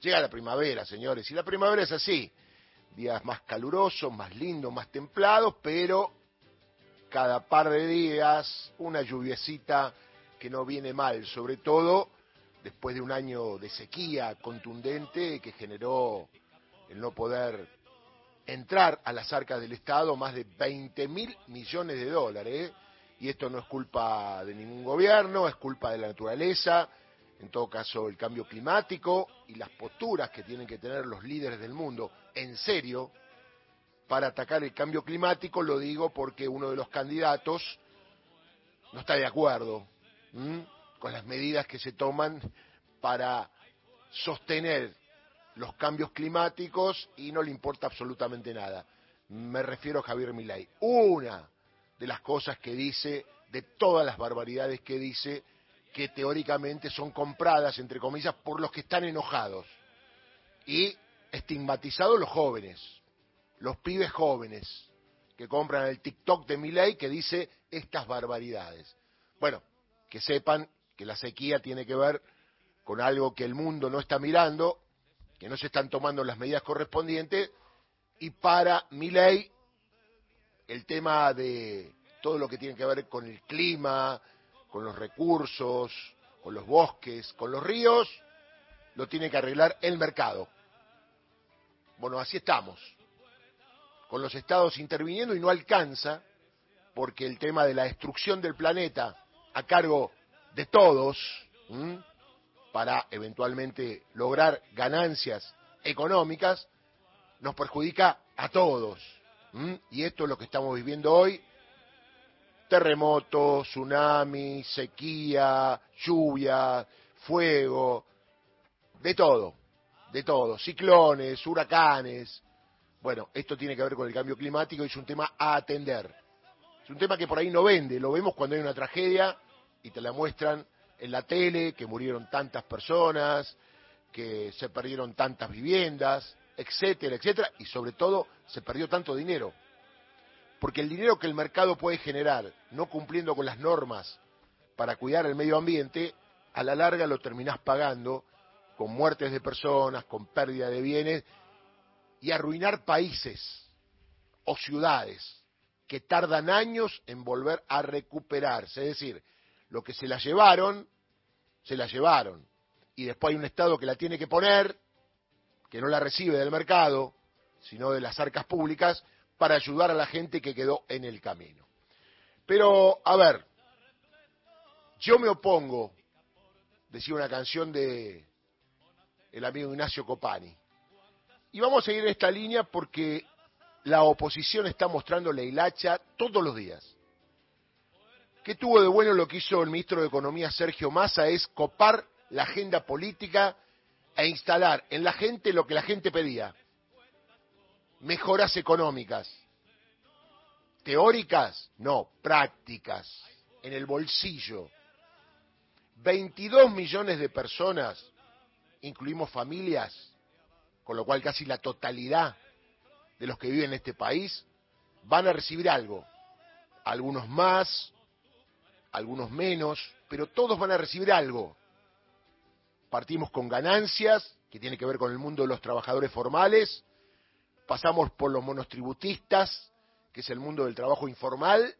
Llega la primavera, señores, y la primavera es así. Días más calurosos, más lindos, más templados, pero cada par de días una lluviecita que no viene mal, sobre todo después de un año de sequía contundente que generó el no poder entrar a las arcas del Estado más de 20 mil millones de dólares. Y esto no es culpa de ningún gobierno, es culpa de la naturaleza, en todo caso el cambio climático y las posturas que tienen que tener los líderes del mundo en serio para atacar el cambio climático, lo digo porque uno de los candidatos no está de acuerdo con las medidas que se toman para sostener los cambios climáticos y no le importa absolutamente nada. Me refiero a Javier Milei. Una de las cosas que dice, de todas las barbaridades que dice, que teóricamente son compradas, entre comillas, por los que están enojados. Y estigmatizados los jóvenes, los pibes jóvenes, que compran el TikTok de Milei que dice estas barbaridades. Bueno, que sepan que la sequía tiene que ver con algo que el mundo no está mirando, que no se están tomando las medidas correspondientes, y para mi ley el tema de todo lo que tiene que ver con el clima, con los recursos, con los bosques, con los ríos, lo tiene que arreglar el mercado. Bueno, así estamos, con los estados interviniendo y no alcanza, porque el tema de la destrucción del planeta a cargo de todos, para eventualmente lograr ganancias económicas, nos perjudica a todos. Y esto es lo que estamos viviendo hoy. Terremotos, tsunami, sequía, lluvia, fuego, de todo, de todo. Ciclones, huracanes. Bueno, esto tiene que ver con el cambio climático y es un tema a atender. Es un tema que por ahí no vende, lo vemos cuando hay una tragedia y te la muestran en la tele, que murieron tantas personas, que se perdieron tantas viviendas, etcétera, etcétera, y sobre todo se perdió tanto dinero. Porque el dinero que el mercado puede generar no cumpliendo con las normas para cuidar el medio ambiente, a la larga lo terminás pagando con muertes de personas, con pérdida de bienes y arruinar países o ciudades que tardan años en volver a recuperarse. Es decir, lo que se la llevaron, se la llevaron. Y después hay un Estado que la tiene que poner, que no la recibe del mercado, sino de las arcas públicas, para ayudar a la gente que quedó en el camino. Pero, a ver, yo me opongo, decía una canción de el amigo Ignacio Copani. Y vamos a seguir en esta línea porque la oposición está mostrando la hilacha todos los días. ¿Qué tuvo de bueno lo que hizo el ministro de Economía Sergio Massa? Es copar la agenda política e instalar en la gente lo que la gente pedía. Mejoras económicas. Teóricas, no, prácticas, en el bolsillo. 22 millones de personas, incluimos familias, con lo cual casi la totalidad de los que viven en este país van a recibir algo. Algunos más, algunos menos, pero todos van a recibir algo. Partimos con ganancias, que tiene que ver con el mundo de los trabajadores formales, pasamos por los monotributistas, que es el mundo del trabajo informal,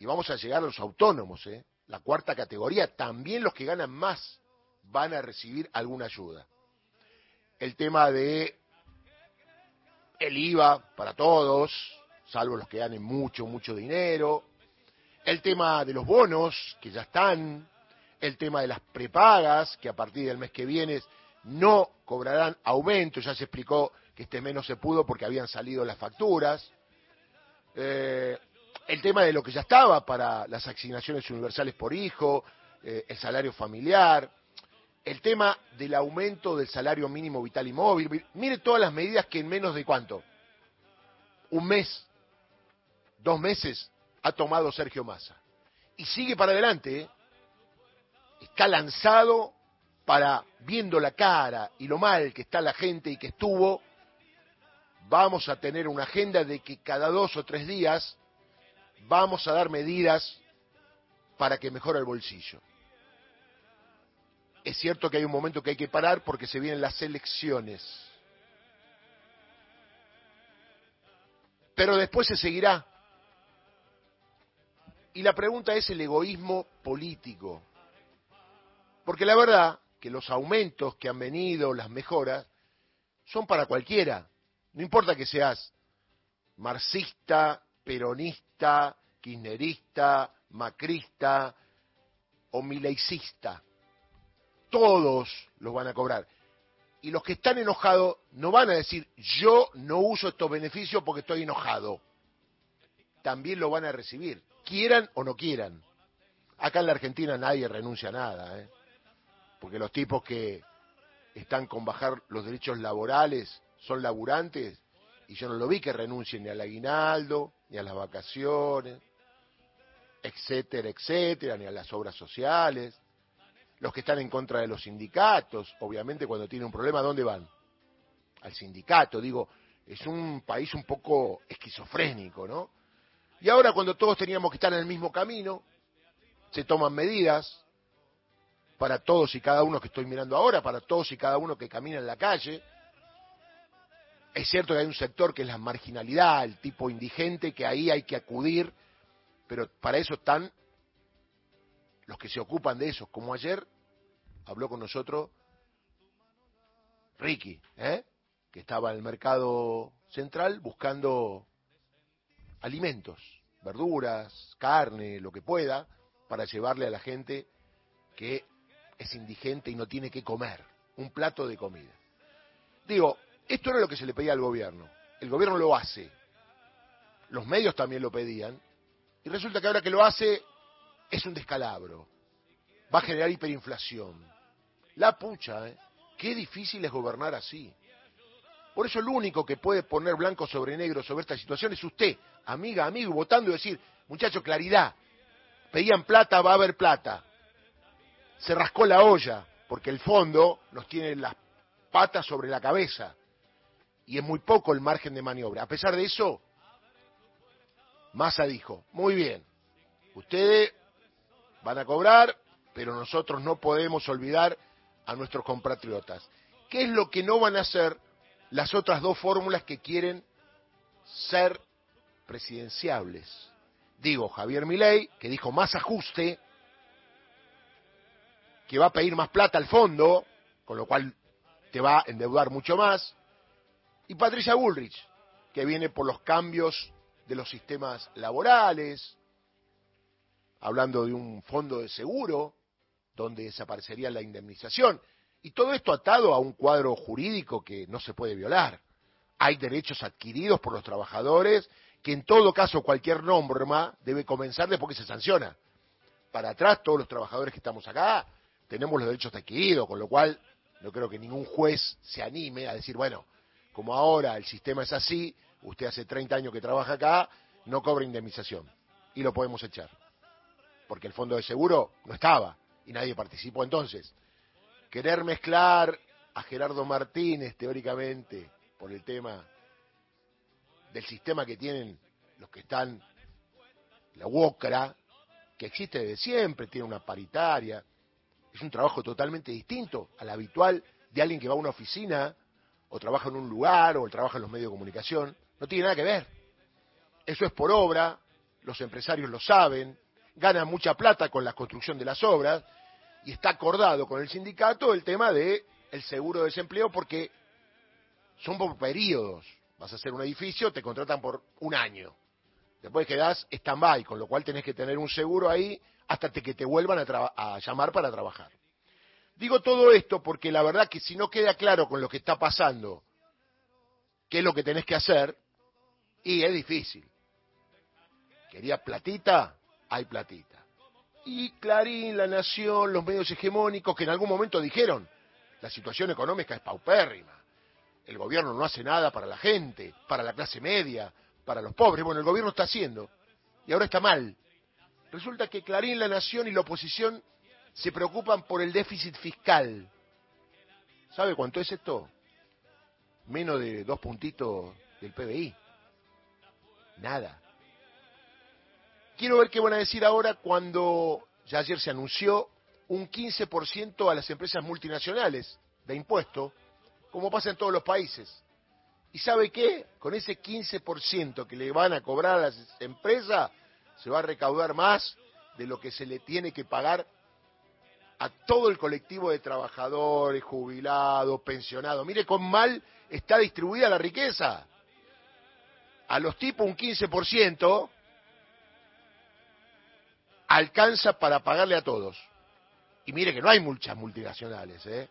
y vamos a llegar a los autónomos, ¿eh? la cuarta categoría, también los que ganan más van a recibir alguna ayuda. El tema de el IVA para todos, salvo los que ganen mucho, mucho dinero, el tema de los bonos, que ya están, el tema de las prepagas, que a partir del mes que viene no cobrarán aumento, ya se explicó que este mes no se pudo porque habían salido las facturas, eh, el tema de lo que ya estaba para las asignaciones universales por hijo, eh, el salario familiar, el tema del aumento del salario mínimo vital y móvil. Mire todas las medidas que en menos de cuánto, un mes, dos meses, ha tomado Sergio Massa. Y sigue para adelante, ¿eh? está lanzado para, viendo la cara y lo mal que está la gente y que estuvo, vamos a tener una agenda de que cada dos o tres días vamos a dar medidas para que mejore el bolsillo. Es cierto que hay un momento que hay que parar porque se vienen las elecciones. Pero después se seguirá. Y la pregunta es el egoísmo político. Porque la verdad que los aumentos que han venido, las mejoras, son para cualquiera. No importa que seas marxista, peronista, kirchnerista, macrista o mileicista. Todos los van a cobrar. Y los que están enojados no van a decir, yo no uso estos beneficios porque estoy enojado. También lo van a recibir, quieran o no quieran. Acá en la Argentina nadie renuncia a nada, ¿eh? porque los tipos que están con bajar los derechos laborales son laburantes y yo no lo vi que renuncien ni al aguinaldo, ni a las vacaciones, etcétera, etcétera, ni a las obras sociales. Los que están en contra de los sindicatos, obviamente cuando tienen un problema, ¿dónde van? Al sindicato, digo, es un país un poco esquizofrénico, ¿no? Y ahora cuando todos teníamos que estar en el mismo camino, se toman medidas para todos y cada uno que estoy mirando ahora, para todos y cada uno que camina en la calle, es cierto que hay un sector que es la marginalidad, el tipo indigente, que ahí hay que acudir, pero para eso están los que se ocupan de eso. Como ayer habló con nosotros Ricky, ¿eh? que estaba en el mercado central buscando alimentos, verduras, carne, lo que pueda, para llevarle a la gente que es indigente y no tiene que comer, un plato de comida. Digo, esto era lo que se le pedía al gobierno. El gobierno lo hace. Los medios también lo pedían. Y resulta que ahora que lo hace es un descalabro. Va a generar hiperinflación. La pucha, ¿eh? Qué difícil es gobernar así. Por eso el único que puede poner blanco sobre negro sobre esta situación es usted, amiga, amigo, votando y decir, muchacho, claridad. Pedían plata, va a haber plata. Se rascó la olla, porque el fondo nos tiene las patas sobre la cabeza y es muy poco el margen de maniobra. A pesar de eso, Massa dijo, muy bien, ustedes van a cobrar, pero nosotros no podemos olvidar a nuestros compatriotas. ¿Qué es lo que no van a hacer las otras dos fórmulas que quieren ser presidenciables? Digo, Javier Milei, que dijo más ajuste, que va a pedir más plata al fondo, con lo cual te va a endeudar mucho más, y Patricia Bullrich, que viene por los cambios de los sistemas laborales, hablando de un fondo de seguro donde desaparecería la indemnización. Y todo esto atado a un cuadro jurídico que no se puede violar. Hay derechos adquiridos por los trabajadores que en todo caso cualquier norma debe comenzar después que se sanciona. Para atrás todos los trabajadores que estamos acá tenemos los derechos adquiridos, con lo cual no creo que ningún juez se anime a decir, bueno, como ahora el sistema es así, usted hace 30 años que trabaja acá, no cobra indemnización y lo podemos echar. Porque el fondo de seguro no estaba y nadie participó entonces. Querer mezclar a Gerardo Martínez teóricamente por el tema del sistema que tienen los que están, la UOCRA, que existe desde siempre, tiene una paritaria, es un trabajo totalmente distinto al habitual de alguien que va a una oficina o trabaja en un lugar, o trabaja en los medios de comunicación, no tiene nada que ver. Eso es por obra, los empresarios lo saben, ganan mucha plata con la construcción de las obras, y está acordado con el sindicato el tema de seguro de desempleo porque son por periodos. Vas a hacer un edificio, te contratan por un año. Después quedás stand-by, con lo cual tenés que tener un seguro ahí hasta que te vuelvan a llamar para trabajar. Digo todo esto porque la verdad que si no queda claro con lo que está pasando, qué es lo que tenés que hacer, y es difícil. Quería platita, hay platita. Y Clarín, La Nación, los medios hegemónicos que en algún momento dijeron, la situación económica es paupérrima, el gobierno no hace nada para la gente, para la clase media, para los pobres. Bueno, el gobierno está haciendo, y ahora está mal. Resulta que Clarín, La Nación y la oposición se preocupan por el déficit fiscal. ¿Sabe cuánto es esto? Menos de dos puntitos del PBI. Nada. Quiero ver qué van a decir ahora cuando ya ayer se anunció un 15% a las empresas multinacionales de impuesto, como pasa en todos los países. ¿Y sabe qué? Con ese 15% que le van a cobrar a las empresas, se va a recaudar más de lo que se le tiene que pagar a todo el colectivo de trabajadores, jubilados, pensionados. Mire con mal está distribuida la riqueza. A los tipos un 15% alcanza para pagarle a todos. Y mire que no hay muchas multinacionales, ¿eh?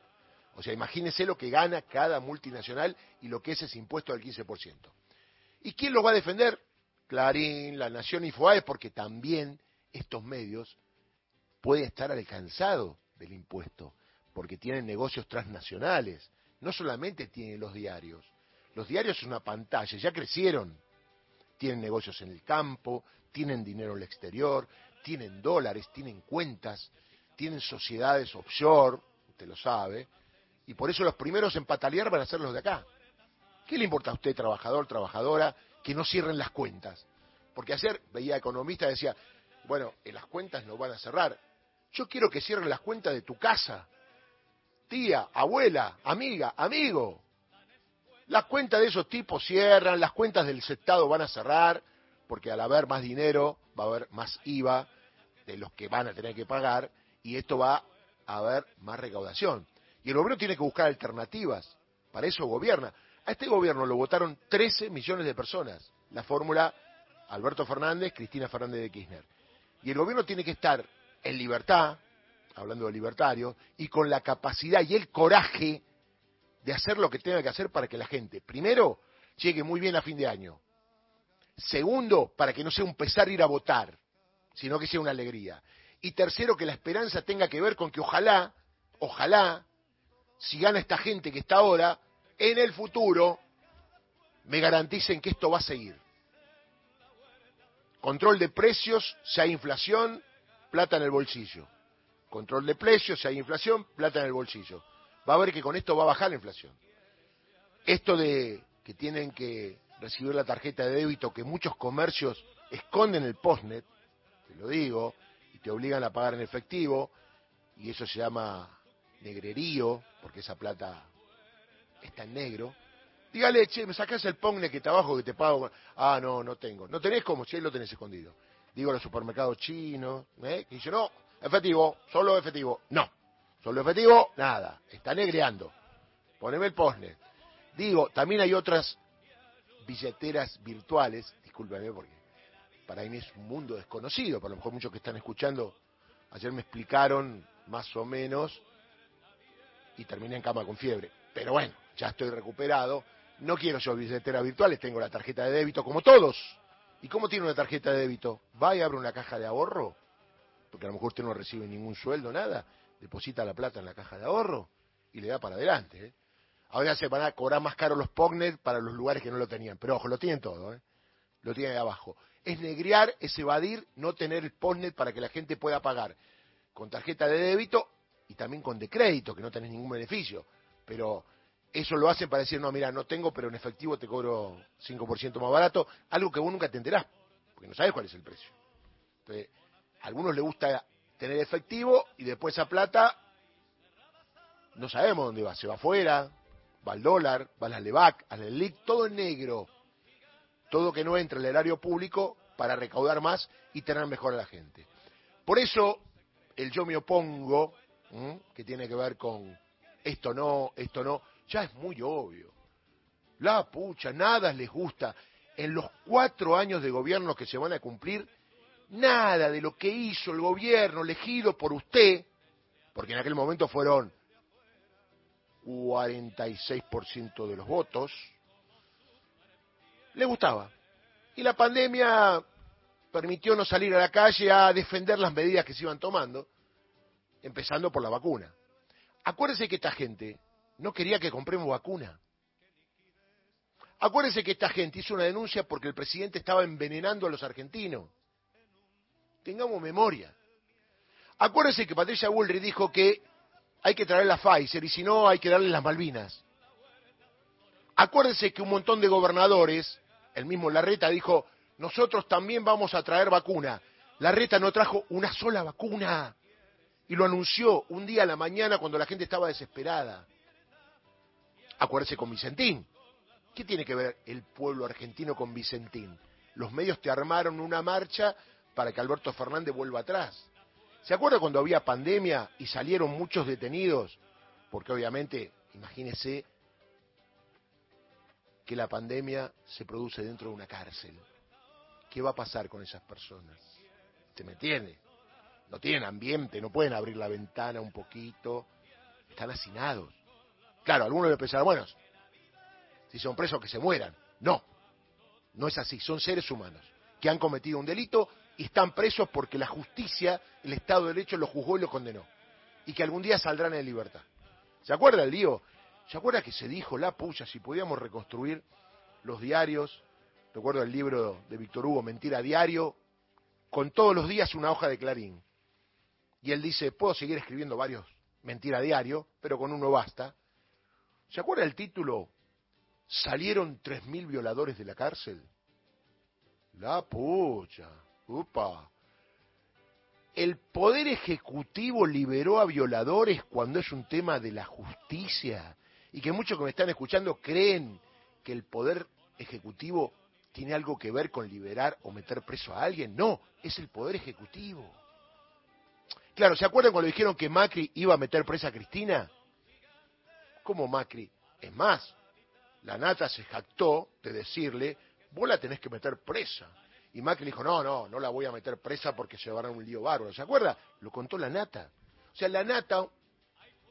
O sea, imagínese lo que gana cada multinacional y lo que es ese impuesto del 15%. ¿Y quién lo va a defender? Clarín, La Nación y FOAE, porque también estos medios pueden estar alcanzados del impuesto, porque tienen negocios transnacionales. No solamente tienen los diarios. Los diarios son una pantalla, ya crecieron. Tienen negocios en el campo, tienen dinero en el exterior, tienen dólares, tienen cuentas, tienen sociedades offshore, usted lo sabe, y por eso los primeros en patalear van a ser los de acá. ¿Qué le importa a usted, trabajador, trabajadora, que no cierren las cuentas? Porque ayer veía economistas decía, bueno, en las cuentas no van a cerrar. Yo quiero que cierren las cuentas de tu casa. Tía, abuela, amiga, amigo. Las cuentas de esos tipos cierran, las cuentas del Estado van a cerrar, porque al haber más dinero va a haber más IVA de los que van a tener que pagar, y esto va a haber más recaudación. Y el gobierno tiene que buscar alternativas. Para eso gobierna. A este gobierno lo votaron 13 millones de personas. La fórmula Alberto Fernández, Cristina Fernández de Kirchner. Y el gobierno tiene que estar en libertad, hablando de libertario, y con la capacidad y el coraje de hacer lo que tenga que hacer para que la gente, primero, llegue muy bien a fin de año. Segundo, para que no sea un pesar ir a votar, sino que sea una alegría. Y tercero, que la esperanza tenga que ver con que ojalá, ojalá, si gana esta gente que está ahora, en el futuro me garanticen que esto va a seguir. Control de precios, si hay inflación, plata en el bolsillo. Control de precios, si hay inflación, plata en el bolsillo. Va a ver que con esto va a bajar la inflación. Esto de que tienen que recibir la tarjeta de débito que muchos comercios esconden el postnet, te lo digo, y te obligan a pagar en efectivo, y eso se llama negrerío, porque esa plata está en negro. Dígale, che, me sacás el pongne que te abajo que te pago. Ah, no, no tengo. No tenés como, si lo tenés escondido. Digo, los supermercados chinos, ¿eh? Y dice, no, efectivo, solo efectivo. No, solo efectivo, nada. Está negreando. Poneme el posne. Digo, también hay otras billeteras virtuales, discúlpeme porque para mí es un mundo desconocido, por lo mejor muchos que están escuchando ayer me explicaron más o menos y terminé en cama con fiebre. Pero bueno, ya estoy recuperado. No quiero yo billeteras virtuales, tengo la tarjeta de débito como todos. ¿Y cómo tiene una tarjeta de débito? Va y abre una caja de ahorro, porque a lo mejor usted no recibe ningún sueldo, nada. Deposita la plata en la caja de ahorro y le da para adelante. ¿eh? Ahora se van a cobrar más caro los POGNET para los lugares que no lo tenían. Pero ojo, lo tienen todo, ¿eh? lo tienen abajo. Es negrear, es evadir, no tener el POGNET para que la gente pueda pagar con tarjeta de débito y también con de crédito, que no tenés ningún beneficio. Pero eso lo hacen para decir, no, mira, no tengo, pero en efectivo te cobro 5% más barato, algo que vos nunca te enterás, porque no sabes cuál es el precio. Entonces, a algunos les gusta tener efectivo y después esa plata no sabemos dónde va, se va afuera, va al dólar, va al LEVAC, al LIC, todo en negro. Todo que no entra el erario público para recaudar más y tener mejor a la gente. Por eso el yo me opongo que tiene que ver con esto no, esto no, ya es muy obvio. La pucha, nada les gusta. En los cuatro años de gobierno que se van a cumplir, nada de lo que hizo el gobierno elegido por usted, porque en aquel momento fueron 46% de los votos, le gustaba. Y la pandemia permitió no salir a la calle a defender las medidas que se iban tomando empezando por la vacuna. Acuérdense que esta gente no quería que compremos vacuna. Acuérdense que esta gente hizo una denuncia porque el presidente estaba envenenando a los argentinos. Tengamos memoria. Acuérdense que Patricia Bullrich dijo que hay que traer la Pfizer y si no hay que darle las Malvinas. Acuérdense que un montón de gobernadores, el mismo Larreta dijo, nosotros también vamos a traer vacuna. Larreta no trajo una sola vacuna y lo anunció un día a la mañana cuando la gente estaba desesperada. Acuérdese con Vicentín. ¿Qué tiene que ver el pueblo argentino con Vicentín? Los medios te armaron una marcha para que Alberto Fernández vuelva atrás. ¿Se acuerda cuando había pandemia y salieron muchos detenidos? Porque obviamente, imagínese que la pandemia se produce dentro de una cárcel. ¿Qué va a pasar con esas personas? ¿Se me entiende? No tienen ambiente, no pueden abrir la ventana un poquito, están hacinados. Claro, algunos le pensarán, bueno, si son presos que se mueran. No, no es así, son seres humanos que han cometido un delito y están presos porque la justicia, el Estado de Derecho los juzgó y los condenó. Y que algún día saldrán en libertad. ¿Se acuerda el lío? ¿Se acuerda que se dijo la pucha si podíamos reconstruir los diarios? Recuerdo el libro de Víctor Hugo, Mentira Diario, con todos los días una hoja de clarín. Y él dice, puedo seguir escribiendo varios Mentira Diario, pero con uno basta. ¿Se acuerda el título? ¿Salieron 3.000 violadores de la cárcel? La pucha, upa. ¿El Poder Ejecutivo liberó a violadores cuando es un tema de la justicia? Y que muchos que me están escuchando creen que el Poder Ejecutivo tiene algo que ver con liberar o meter preso a alguien. No, es el Poder Ejecutivo. Claro, ¿se acuerdan cuando dijeron que Macri iba a meter presa a Cristina? ¿Cómo Macri? Es más, la nata se jactó de decirle, vos la tenés que meter presa. Y Macri dijo, no, no, no la voy a meter presa porque se llevarán un lío bárbaro. ¿Se acuerda? Lo contó la nata. O sea, la nata,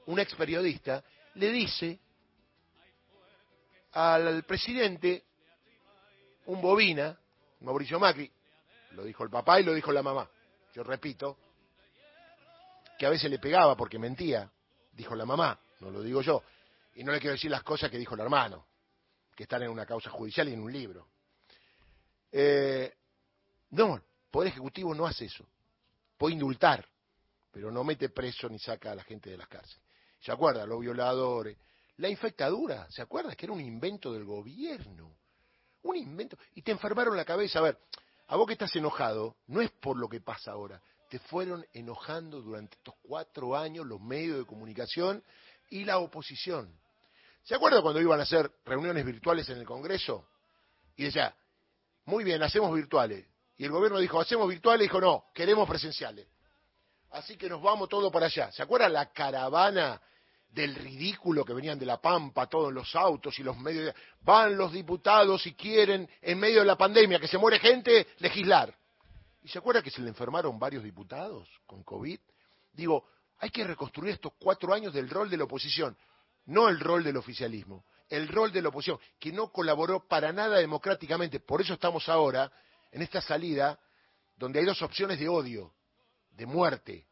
un ex periodista, le dice al presidente, un bobina, Mauricio Macri, lo dijo el papá y lo dijo la mamá. Yo repito, que a veces le pegaba porque mentía, dijo la mamá, no lo digo yo. Y no le quiero decir las cosas que dijo el hermano, que están en una causa judicial y en un libro. Eh, no, el Poder Ejecutivo no hace eso. Puede indultar, pero no mete preso ni saca a la gente de las cárceles. ¿Se acuerda? Los violadores. La infectadura, ¿se acuerda? Que era un invento del gobierno. Un invento. Y te enfermaron la cabeza. A ver, a vos que estás enojado, no es por lo que pasa ahora. Te fueron enojando durante estos cuatro años los medios de comunicación y la oposición. ¿Se acuerda cuando iban a hacer reuniones virtuales en el Congreso? Y decía, muy bien, hacemos virtuales. Y el gobierno dijo, hacemos virtuales, y dijo, no, queremos presenciales. Así que nos vamos todos para allá. ¿Se acuerda la caravana del ridículo que venían de La Pampa, todos los autos y los medios? Van los diputados y quieren, en medio de la pandemia, que se muere gente, legislar. ¿Y se acuerda que se le enfermaron varios diputados con COVID? Digo, hay que reconstruir estos cuatro años del rol de la oposición, no el rol del oficialismo, el rol de la oposición, que no colaboró para nada democráticamente. Por eso estamos ahora en esta salida donde hay dos opciones de odio, de muerte,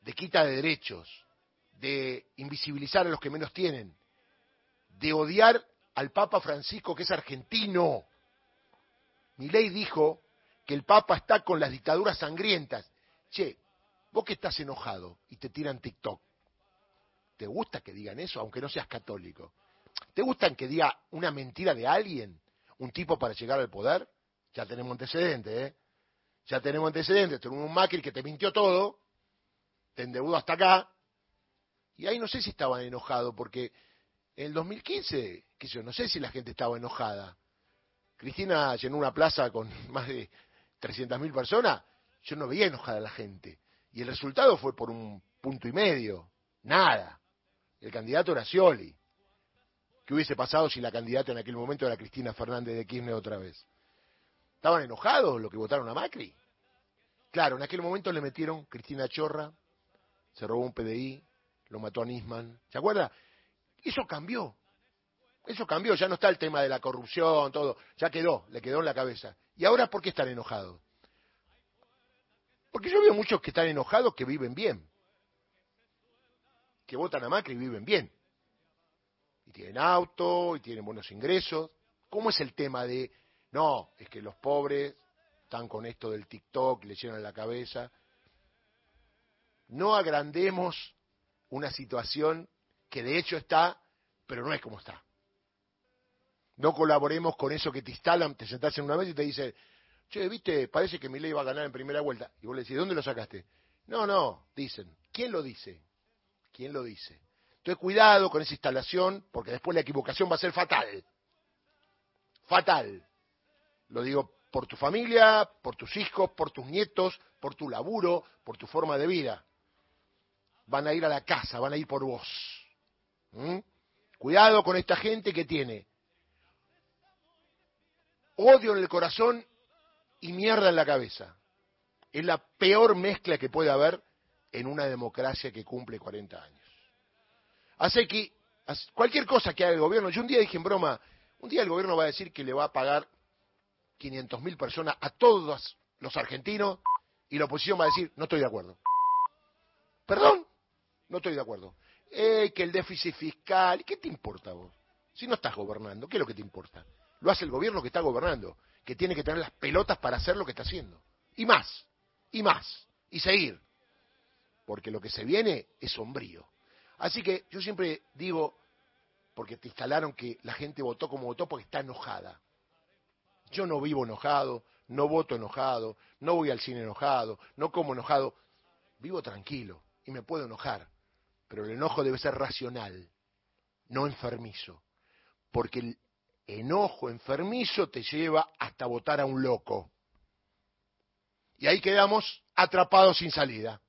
de quita de derechos, de invisibilizar a los que menos tienen, de odiar al Papa Francisco que es argentino. Mi ley dijo que el Papa está con las dictaduras sangrientas. Che, vos que estás enojado y te tiran TikTok, ¿te gusta que digan eso, aunque no seas católico? ¿Te gusta que diga una mentira de alguien, un tipo para llegar al poder? Ya tenemos antecedentes, ¿eh? Ya tenemos antecedentes. Tenemos un Macri que te mintió todo, te endeudó hasta acá, y ahí no sé si estaban enojados, porque en el 2015, qué sé yo, no sé si la gente estaba enojada. Cristina llenó una plaza con más de 300.000 personas, yo no veía enojada a la gente. Y el resultado fue por un punto y medio, nada. El candidato era Scioli. ¿Qué hubiese pasado si la candidata en aquel momento era Cristina Fernández de Kirchner otra vez? ¿Estaban enojados los que votaron a Macri? Claro, en aquel momento le metieron Cristina Chorra, se robó un PDI, lo mató a Nisman. ¿Se acuerda? Eso cambió. Eso cambió, ya no está el tema de la corrupción, todo. Ya quedó, le quedó en la cabeza. ¿Y ahora por qué están enojados? Porque yo veo muchos que están enojados que viven bien. Que votan a Macri viven bien. Y tienen auto, y tienen buenos ingresos. ¿Cómo es el tema de, no, es que los pobres están con esto del TikTok, le llenan la cabeza? No agrandemos una situación que de hecho está, pero no es como está. No colaboremos con eso que te instalan, te sentás en una mesa y te dice, che, viste, parece que mi ley va a ganar en primera vuelta. Y vos le decís, ¿dónde lo sacaste? No, no, dicen, ¿Quién lo dice? ¿Quién lo dice? Entonces cuidado con esa instalación, porque después la equivocación va a ser fatal. Fatal. Lo digo por tu familia, por tus hijos, por tus nietos, por tu laburo, por tu forma de vida. Van a ir a la casa, van a ir por vos. ¿Mm? Cuidado con esta gente que tiene odio en el corazón y mierda en la cabeza. Es la peor mezcla que puede haber en una democracia que cumple 40 años. Hace que cualquier cosa que haga el gobierno, yo un día dije en broma, un día el gobierno va a decir que le va a pagar 500.000 personas a todos los argentinos y la oposición va a decir, no estoy de acuerdo. ¿Perdón? No estoy de acuerdo. Eh, que el déficit fiscal, ¿qué te importa vos? Si no estás gobernando, ¿qué es lo que te importa? Lo hace el gobierno que está gobernando, que tiene que tener las pelotas para hacer lo que está haciendo. Y más, y más, y seguir. Porque lo que se viene es sombrío. Así que yo siempre digo, porque te instalaron que la gente votó como votó porque está enojada. Yo no vivo enojado, no voto enojado, no voy al cine enojado, no como enojado. Vivo tranquilo y me puedo enojar, pero el enojo debe ser racional, no enfermizo, porque el enojo enfermizo te lleva hasta votar a un loco. Y ahí quedamos atrapados sin salida.